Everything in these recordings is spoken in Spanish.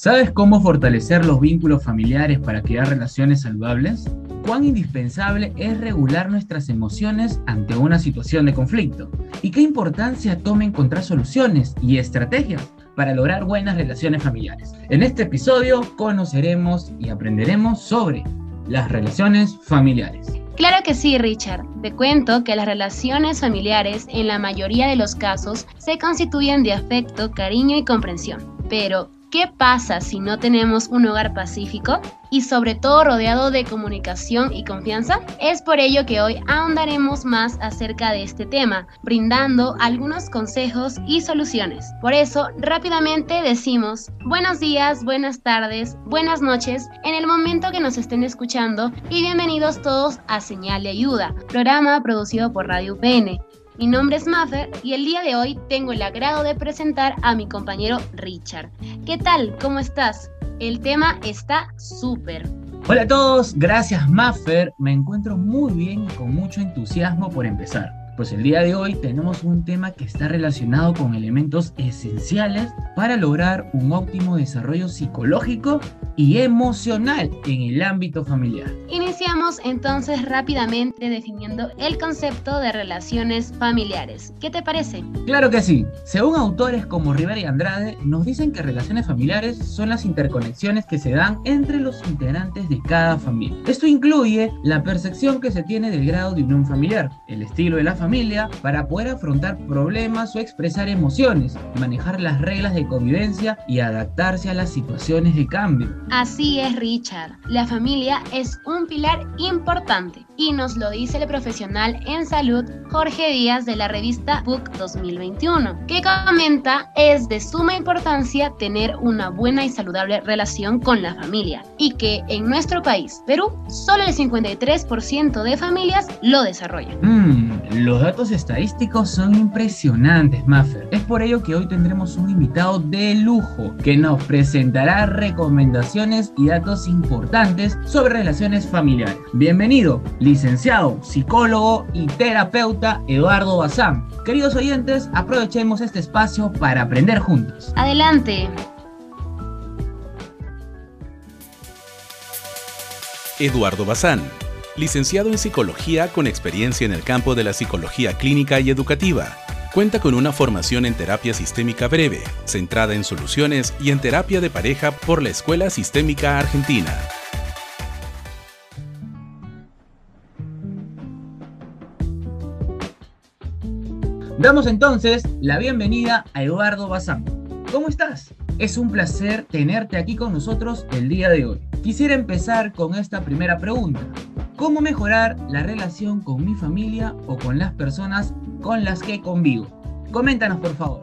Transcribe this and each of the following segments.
¿Sabes cómo fortalecer los vínculos familiares para crear relaciones saludables? ¿Cuán indispensable es regular nuestras emociones ante una situación de conflicto? ¿Y qué importancia toma encontrar soluciones y estrategias para lograr buenas relaciones familiares? En este episodio conoceremos y aprenderemos sobre las relaciones familiares. Claro que sí, Richard. Te cuento que las relaciones familiares en la mayoría de los casos se constituyen de afecto, cariño y comprensión. Pero, ¿Qué pasa si no tenemos un hogar pacífico y sobre todo rodeado de comunicación y confianza? Es por ello que hoy ahondaremos más acerca de este tema, brindando algunos consejos y soluciones. Por eso, rápidamente decimos buenos días, buenas tardes, buenas noches en el momento que nos estén escuchando y bienvenidos todos a Señal de Ayuda, programa producido por Radio UPN. Mi nombre es Maffer y el día de hoy tengo el agrado de presentar a mi compañero Richard. ¿Qué tal? ¿Cómo estás? El tema está súper. Hola a todos, gracias Maffer. Me encuentro muy bien y con mucho entusiasmo por empezar. Pues el día de hoy tenemos un tema que está relacionado con elementos esenciales para lograr un óptimo desarrollo psicológico y emocional en el ámbito familiar. Iniciamos entonces rápidamente definiendo el concepto de relaciones familiares. ¿Qué te parece? Claro que sí. Según autores como Rivera y Andrade, nos dicen que relaciones familiares son las interconexiones que se dan entre los integrantes de cada familia. Esto incluye la percepción que se tiene del grado de unión familiar, el estilo de la familia, para poder afrontar problemas o expresar emociones, manejar las reglas de convivencia y adaptarse a las situaciones de cambio. Así es, Richard. La familia es un pilar importante y nos lo dice el profesional en salud Jorge Díaz de la revista Book 2021, que comenta es de suma importancia tener una buena y saludable relación con la familia y que en nuestro país, Perú, solo el 53% de familias lo desarrollan. Mm, los datos estadísticos son impresionantes, Maffer. Es por ello que hoy tendremos un invitado de lujo que nos presentará recomendaciones y datos importantes sobre relaciones familiares. Bienvenido, licenciado, psicólogo y terapeuta Eduardo Bazán. Queridos oyentes, aprovechemos este espacio para aprender juntos. Adelante. Eduardo Bazán, licenciado en psicología con experiencia en el campo de la psicología clínica y educativa. Cuenta con una formación en terapia sistémica breve, centrada en soluciones y en terapia de pareja por la Escuela Sistémica Argentina. Damos entonces la bienvenida a Eduardo Bazán. ¿Cómo estás? Es un placer tenerte aquí con nosotros el día de hoy. Quisiera empezar con esta primera pregunta. ¿Cómo mejorar la relación con mi familia o con las personas con las que convivo? Coméntanos, por favor.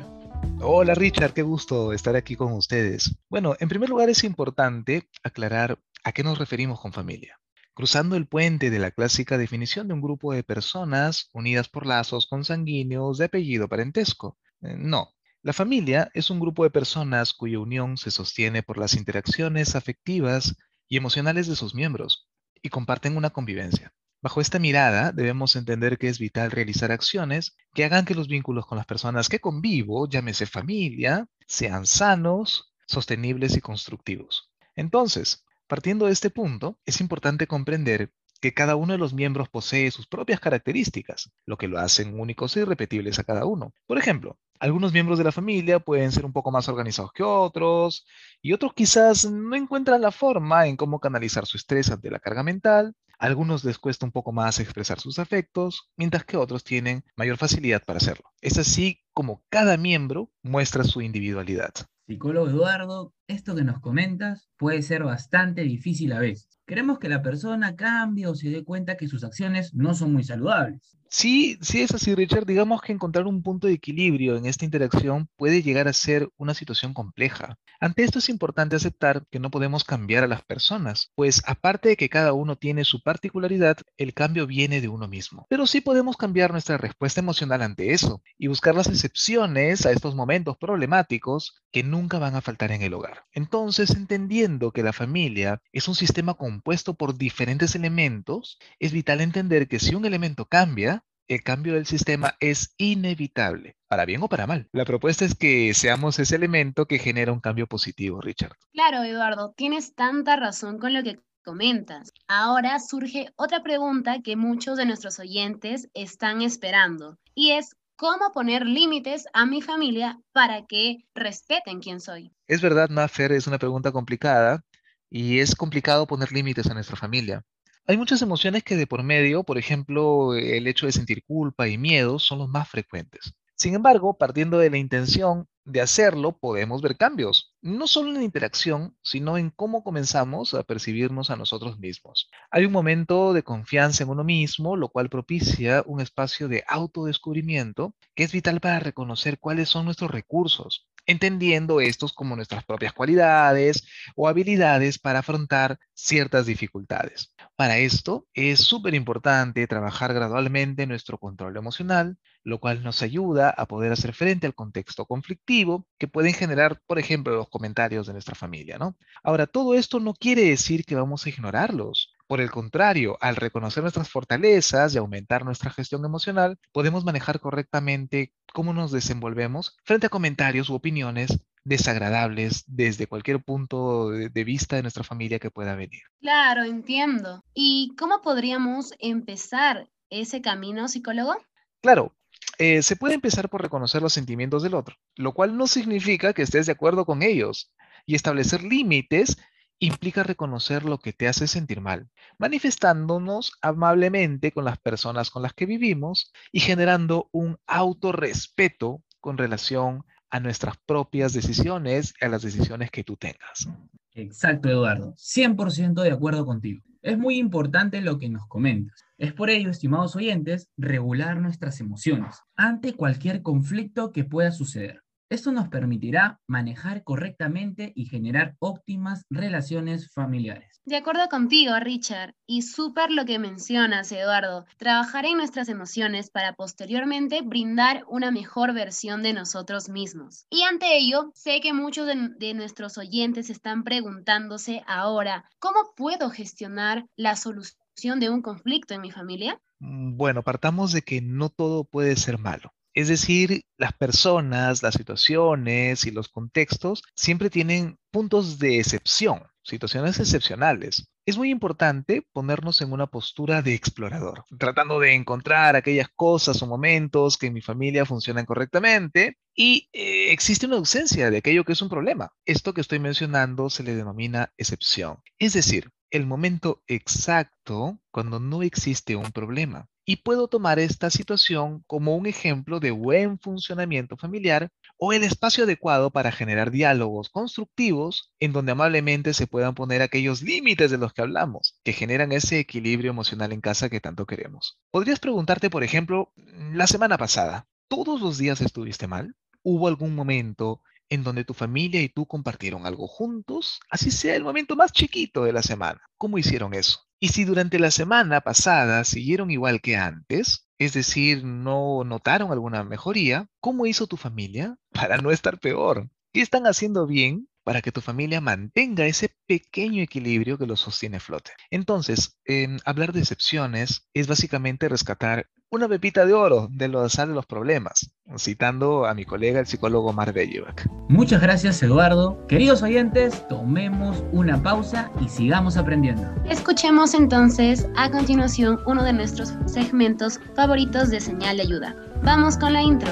Hola Richard, qué gusto estar aquí con ustedes. Bueno, en primer lugar es importante aclarar a qué nos referimos con familia cruzando el puente de la clásica definición de un grupo de personas unidas por lazos consanguíneos de apellido parentesco. Eh, no, la familia es un grupo de personas cuya unión se sostiene por las interacciones afectivas y emocionales de sus miembros y comparten una convivencia. Bajo esta mirada, debemos entender que es vital realizar acciones que hagan que los vínculos con las personas que convivo, llámese familia, sean sanos, sostenibles y constructivos. Entonces, Partiendo de este punto, es importante comprender que cada uno de los miembros posee sus propias características, lo que lo hacen únicos e irrepetibles a cada uno. Por ejemplo, algunos miembros de la familia pueden ser un poco más organizados que otros, y otros quizás no encuentran la forma en cómo canalizar su estrés ante la carga mental. Algunos les cuesta un poco más expresar sus afectos, mientras que otros tienen mayor facilidad para hacerlo. Es así como cada miembro muestra su individualidad. Psicólogo Eduardo, esto que nos comentas puede ser bastante difícil a veces. Queremos que la persona cambie o se dé cuenta que sus acciones no son muy saludables. Sí, sí es así, Richard. Digamos que encontrar un punto de equilibrio en esta interacción puede llegar a ser una situación compleja. Ante esto es importante aceptar que no podemos cambiar a las personas, pues aparte de que cada uno tiene su particularidad, el cambio viene de uno mismo. Pero sí podemos cambiar nuestra respuesta emocional ante eso y buscar las excepciones a estos momentos problemáticos que nunca van a faltar en el hogar. Entonces, entendiendo que la familia es un sistema compuesto por diferentes elementos, es vital entender que si un elemento cambia, el cambio del sistema es inevitable, para bien o para mal. La propuesta es que seamos ese elemento que genera un cambio positivo, Richard. Claro, Eduardo, tienes tanta razón con lo que comentas. Ahora surge otra pregunta que muchos de nuestros oyentes están esperando y es cómo poner límites a mi familia para que respeten quién soy. Es verdad, Maffer, es una pregunta complicada y es complicado poner límites a nuestra familia. Hay muchas emociones que de por medio, por ejemplo, el hecho de sentir culpa y miedo son los más frecuentes. Sin embargo, partiendo de la intención de hacerlo, podemos ver cambios, no solo en la interacción, sino en cómo comenzamos a percibirnos a nosotros mismos. Hay un momento de confianza en uno mismo, lo cual propicia un espacio de autodescubrimiento que es vital para reconocer cuáles son nuestros recursos, entendiendo estos como nuestras propias cualidades o habilidades para afrontar ciertas dificultades. Para esto es súper importante trabajar gradualmente nuestro control emocional, lo cual nos ayuda a poder hacer frente al contexto conflictivo que pueden generar, por ejemplo, los comentarios de nuestra familia, ¿no? Ahora, todo esto no quiere decir que vamos a ignorarlos. Por el contrario, al reconocer nuestras fortalezas y aumentar nuestra gestión emocional, podemos manejar correctamente cómo nos desenvolvemos frente a comentarios u opiniones desagradables desde cualquier punto de vista de nuestra familia que pueda venir. Claro, entiendo. ¿Y cómo podríamos empezar ese camino, psicólogo? Claro, eh, se puede empezar por reconocer los sentimientos del otro, lo cual no significa que estés de acuerdo con ellos. Y establecer límites implica reconocer lo que te hace sentir mal, manifestándonos amablemente con las personas con las que vivimos y generando un autorrespeto con relación a nuestras propias decisiones, a las decisiones que tú tengas. Exacto, Eduardo. 100% de acuerdo contigo. Es muy importante lo que nos comentas. Es por ello, estimados oyentes, regular nuestras emociones ante cualquier conflicto que pueda suceder. Esto nos permitirá manejar correctamente y generar óptimas relaciones familiares. De acuerdo contigo, Richard, y súper lo que mencionas, Eduardo, trabajar en nuestras emociones para posteriormente brindar una mejor versión de nosotros mismos. Y ante ello, sé que muchos de, de nuestros oyentes están preguntándose ahora, ¿cómo puedo gestionar la solución de un conflicto en mi familia? Mm, bueno, partamos de que no todo puede ser malo. Es decir, las personas, las situaciones y los contextos siempre tienen puntos de excepción, situaciones excepcionales. Es muy importante ponernos en una postura de explorador, tratando de encontrar aquellas cosas o momentos que en mi familia funcionan correctamente y eh, existe una ausencia de aquello que es un problema. Esto que estoy mencionando se le denomina excepción. Es decir, el momento exacto cuando no existe un problema y puedo tomar esta situación como un ejemplo de buen funcionamiento familiar o el espacio adecuado para generar diálogos constructivos en donde amablemente se puedan poner aquellos límites de los que hablamos, que generan ese equilibrio emocional en casa que tanto queremos. Podrías preguntarte, por ejemplo, la semana pasada, ¿todos los días estuviste mal? ¿Hubo algún momento en donde tu familia y tú compartieron algo juntos, así sea el momento más chiquito de la semana. ¿Cómo hicieron eso? Y si durante la semana pasada siguieron igual que antes, es decir, no notaron alguna mejoría, ¿cómo hizo tu familia para no estar peor? ¿Qué están haciendo bien para que tu familia mantenga ese pequeño equilibrio que lo sostiene flote? Entonces, hablar de excepciones es básicamente rescatar una pepita de oro de los de los problemas, citando a mi colega el psicólogo Mar Bellevac. Muchas gracias Eduardo. Queridos oyentes, tomemos una pausa y sigamos aprendiendo. Escuchemos entonces a continuación uno de nuestros segmentos favoritos de señal de ayuda. Vamos con la intro.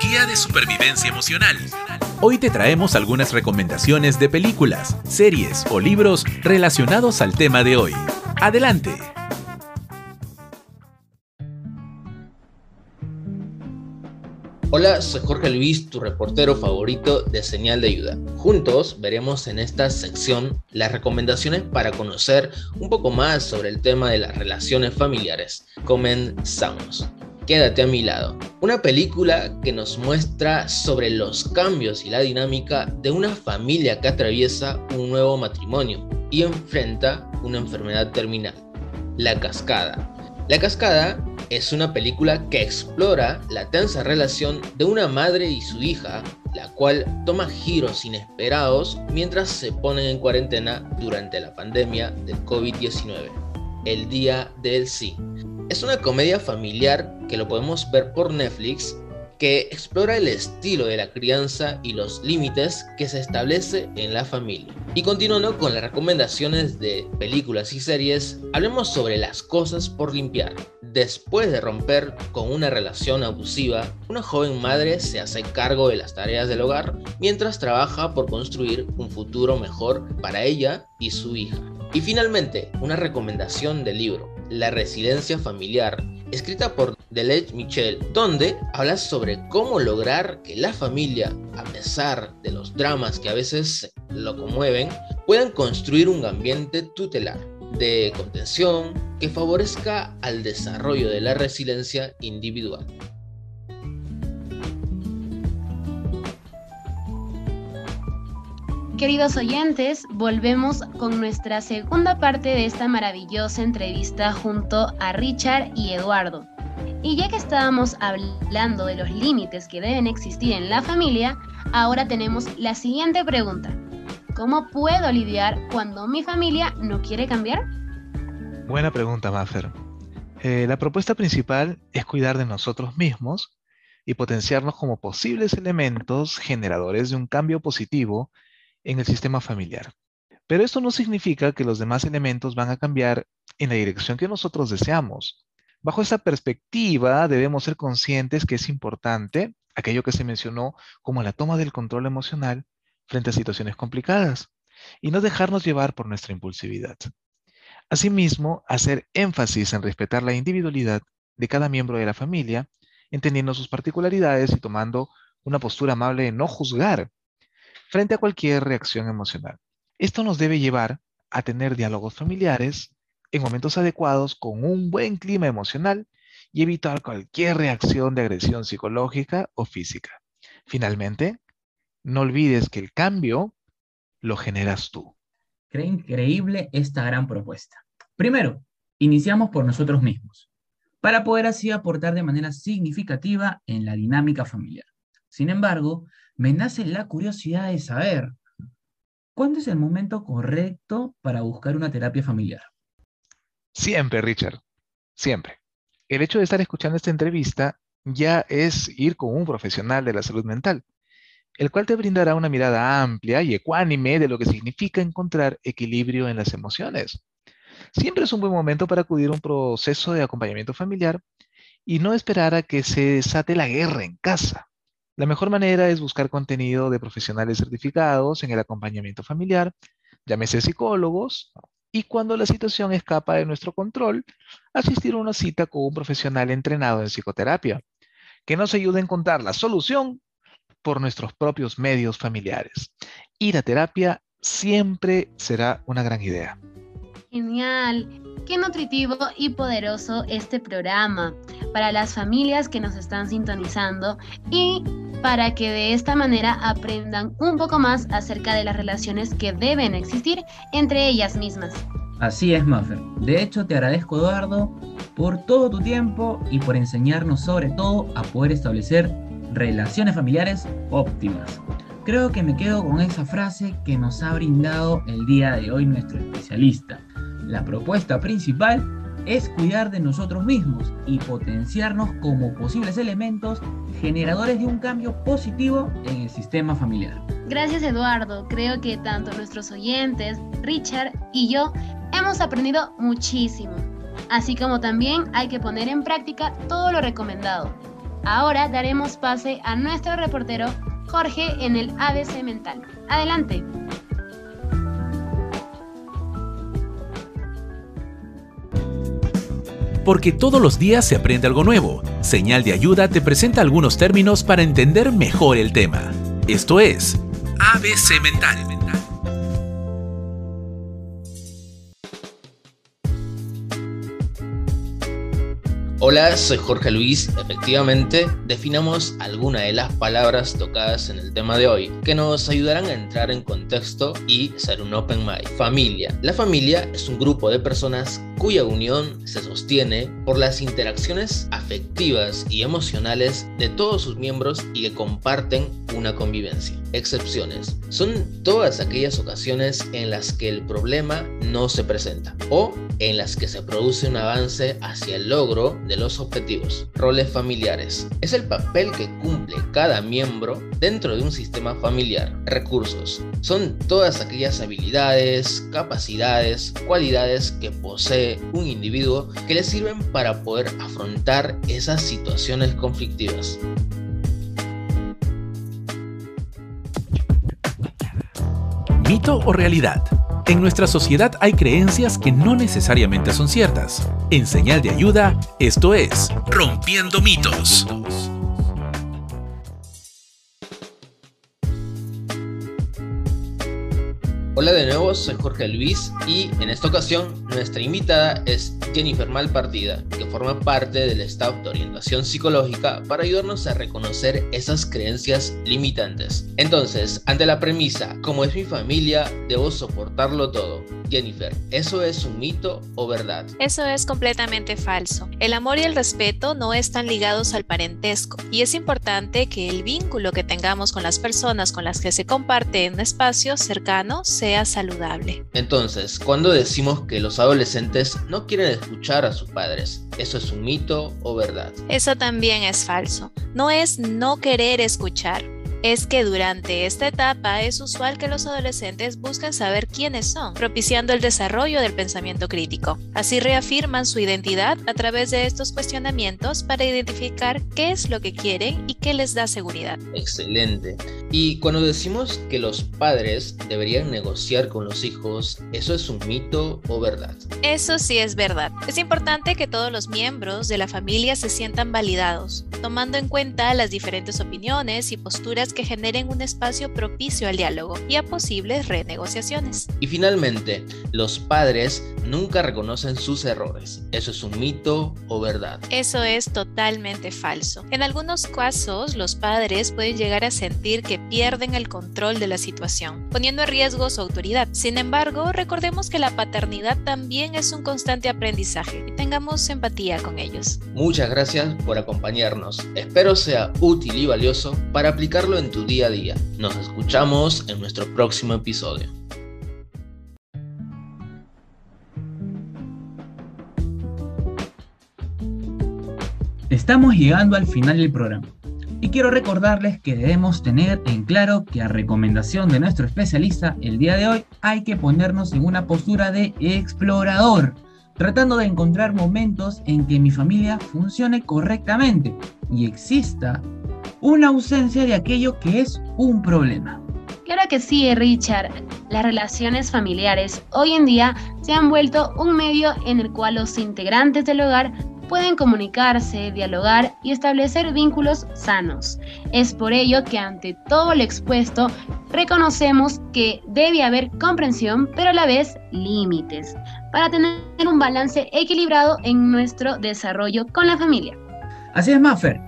Guía de supervivencia emocional. Hoy te traemos algunas recomendaciones de películas, series o libros relacionados al tema de hoy. Adelante. Hola, soy Jorge Luis, tu reportero favorito de Señal de Ayuda. Juntos veremos en esta sección las recomendaciones para conocer un poco más sobre el tema de las relaciones familiares. Comenzamos. Quédate a mi lado. Una película que nos muestra sobre los cambios y la dinámica de una familia que atraviesa un nuevo matrimonio y enfrenta una enfermedad terminal. La Cascada. La Cascada es una película que explora la tensa relación de una madre y su hija, la cual toma giros inesperados mientras se ponen en cuarentena durante la pandemia del COVID-19. El Día del Sí. Es una comedia familiar que lo podemos ver por Netflix que explora el estilo de la crianza y los límites que se establece en la familia. Y continuando con las recomendaciones de películas y series, hablemos sobre las cosas por limpiar. Después de romper con una relación abusiva, una joven madre se hace cargo de las tareas del hogar mientras trabaja por construir un futuro mejor para ella y su hija. Y finalmente, una recomendación del libro, La residencia familiar, escrita por Delette Michel, donde habla sobre cómo lograr que la familia, a pesar de los dramas que a veces lo conmueven, puedan construir un ambiente tutelar de contención que favorezca al desarrollo de la resiliencia individual. Queridos oyentes, volvemos con nuestra segunda parte de esta maravillosa entrevista junto a Richard y Eduardo. Y ya que estábamos hablando de los límites que deben existir en la familia, ahora tenemos la siguiente pregunta. ¿Cómo puedo lidiar cuando mi familia no quiere cambiar? Buena pregunta, Maffer. Eh, la propuesta principal es cuidar de nosotros mismos y potenciarnos como posibles elementos generadores de un cambio positivo en el sistema familiar. Pero esto no significa que los demás elementos van a cambiar en la dirección que nosotros deseamos. Bajo esa perspectiva, debemos ser conscientes que es importante aquello que se mencionó como la toma del control emocional frente a situaciones complicadas y no dejarnos llevar por nuestra impulsividad. Asimismo, hacer énfasis en respetar la individualidad de cada miembro de la familia, entendiendo sus particularidades y tomando una postura amable de no juzgar frente a cualquier reacción emocional. Esto nos debe llevar a tener diálogos familiares en momentos adecuados con un buen clima emocional y evitar cualquier reacción de agresión psicológica o física. Finalmente, no olvides que el cambio lo generas tú. Creo increíble esta gran propuesta. Primero, iniciamos por nosotros mismos, para poder así aportar de manera significativa en la dinámica familiar. Sin embargo, me nace la curiosidad de saber, ¿cuándo es el momento correcto para buscar una terapia familiar? Siempre, Richard, siempre. El hecho de estar escuchando esta entrevista ya es ir con un profesional de la salud mental, el cual te brindará una mirada amplia y ecuánime de lo que significa encontrar equilibrio en las emociones. Siempre es un buen momento para acudir a un proceso de acompañamiento familiar y no esperar a que se desate la guerra en casa. La mejor manera es buscar contenido de profesionales certificados en el acompañamiento familiar, llámese psicólogos, y cuando la situación escapa de nuestro control, asistir a una cita con un profesional entrenado en psicoterapia, que nos ayude a encontrar la solución por nuestros propios medios familiares. Ir a terapia siempre será una gran idea. Genial, qué nutritivo y poderoso este programa para las familias que nos están sintonizando y para que de esta manera aprendan un poco más acerca de las relaciones que deben existir entre ellas mismas. Así es, Maffer. De hecho, te agradezco, Eduardo, por todo tu tiempo y por enseñarnos sobre todo a poder establecer relaciones familiares óptimas. Creo que me quedo con esa frase que nos ha brindado el día de hoy nuestro especialista. La propuesta principal es cuidar de nosotros mismos y potenciarnos como posibles elementos generadores de un cambio positivo en el sistema familiar. Gracias Eduardo, creo que tanto nuestros oyentes, Richard y yo hemos aprendido muchísimo, así como también hay que poner en práctica todo lo recomendado. Ahora daremos pase a nuestro reportero Jorge en el ABC Mental. Adelante. Porque todos los días se aprende algo nuevo. Señal de Ayuda te presenta algunos términos para entender mejor el tema. Esto es ABC Mental. Hola, soy Jorge Luis. Efectivamente, definamos algunas de las palabras tocadas en el tema de hoy que nos ayudarán a entrar en contexto y ser un open mind. Familia. La familia es un grupo de personas cuya unión se sostiene por las interacciones afectivas y emocionales de todos sus miembros y que comparten una convivencia. Excepciones. Son todas aquellas ocasiones en las que el problema no se presenta o en las que se produce un avance hacia el logro de los objetivos. Roles familiares. Es el papel que cumple cada miembro dentro de un sistema familiar. Recursos. Son todas aquellas habilidades, capacidades, cualidades que posee un individuo que le sirven para poder afrontar esas situaciones conflictivas. ¿Mito o realidad? En nuestra sociedad hay creencias que no necesariamente son ciertas. En señal de ayuda, esto es Rompiendo mitos. Hola de nuevo, soy Jorge Luis y en esta ocasión nuestra invitada es Jennifer Malpartida, que forma parte del staff de orientación psicológica para ayudarnos a reconocer esas creencias limitantes. Entonces, ante la premisa, como es mi familia, debo soportarlo todo. Jennifer, ¿eso es un mito o verdad? Eso es completamente falso. El amor y el respeto no están ligados al parentesco y es importante que el vínculo que tengamos con las personas con las que se comparte un espacio cercano sea saludable. Entonces, cuando decimos que los adolescentes no quieren escuchar a sus padres, ¿eso es un mito o verdad? Eso también es falso. No es no querer escuchar, es que durante esta etapa es usual que los adolescentes busquen saber quiénes son, propiciando el desarrollo del pensamiento crítico. Así reafirman su identidad a través de estos cuestionamientos para identificar qué es lo que quieren y qué les da seguridad. Excelente. Y cuando decimos que los padres deberían negociar con los hijos, ¿eso es un mito o verdad? Eso sí es verdad. Es importante que todos los miembros de la familia se sientan validados, tomando en cuenta las diferentes opiniones y posturas que generen un espacio propicio al diálogo y a posibles renegociaciones. Y finalmente, los padres nunca reconocen sus errores. ¿Eso es un mito o verdad? Eso es totalmente falso. En algunos casos, los padres pueden llegar a sentir que pierden el control de la situación, poniendo en riesgo su autoridad. Sin embargo, recordemos que la paternidad también es un constante aprendizaje y tengamos empatía con ellos. Muchas gracias por acompañarnos. Espero sea útil y valioso para aplicarlo en tu día a día. Nos escuchamos en nuestro próximo episodio. Estamos llegando al final del programa y quiero recordarles que debemos tener en claro que a recomendación de nuestro especialista el día de hoy hay que ponernos en una postura de explorador, tratando de encontrar momentos en que mi familia funcione correctamente y exista una ausencia de aquello que es un problema. Claro que sí, Richard. Las relaciones familiares hoy en día se han vuelto un medio en el cual los integrantes del hogar pueden comunicarse, dialogar y establecer vínculos sanos. Es por ello que ante todo lo expuesto, reconocemos que debe haber comprensión, pero a la vez límites, para tener un balance equilibrado en nuestro desarrollo con la familia. Así es, Maffer.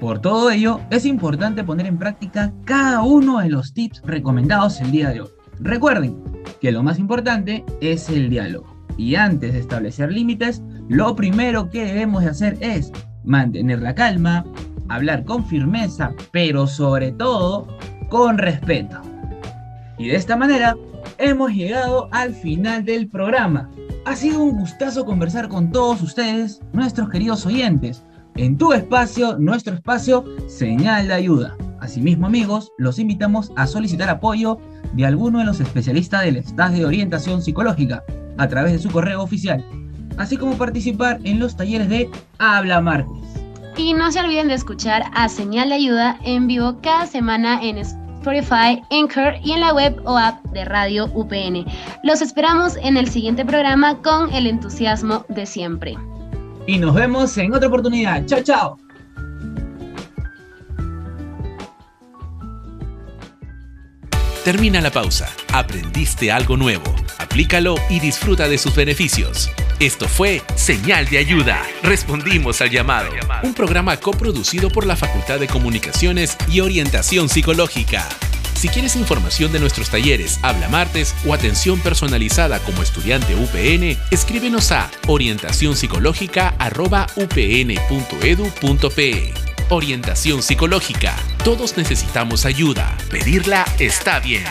Por todo ello, es importante poner en práctica cada uno de los tips recomendados el día de hoy. Recuerden que lo más importante es el diálogo. Y antes de establecer límites, lo primero que debemos de hacer es mantener la calma, hablar con firmeza, pero sobre todo con respeto. Y de esta manera hemos llegado al final del programa. Ha sido un gustazo conversar con todos ustedes, nuestros queridos oyentes en tu espacio, nuestro espacio, señal de ayuda. Asimismo, amigos, los invitamos a solicitar apoyo de alguno de los especialistas del staff de orientación psicológica a través de su correo oficial, así como participar en los talleres de Habla Martes. Y no se olviden de escuchar a Señal de Ayuda en vivo cada semana en Spotify, Anchor y en la web o app de Radio UPN. Los esperamos en el siguiente programa con el entusiasmo de siempre. Y nos vemos en otra oportunidad. Chao, chao. Termina la pausa. Aprendiste algo nuevo. Aplícalo y disfruta de sus beneficios. Esto fue Señal de Ayuda. Respondimos al llamado. Un programa coproducido por la Facultad de Comunicaciones y Orientación Psicológica. Si quieres información de nuestros talleres Habla Martes o atención personalizada como estudiante UPN, escríbenos a orientacionpsicológica.upn.edu.pe. Orientación psicológica. Todos necesitamos ayuda. Pedirla está bien.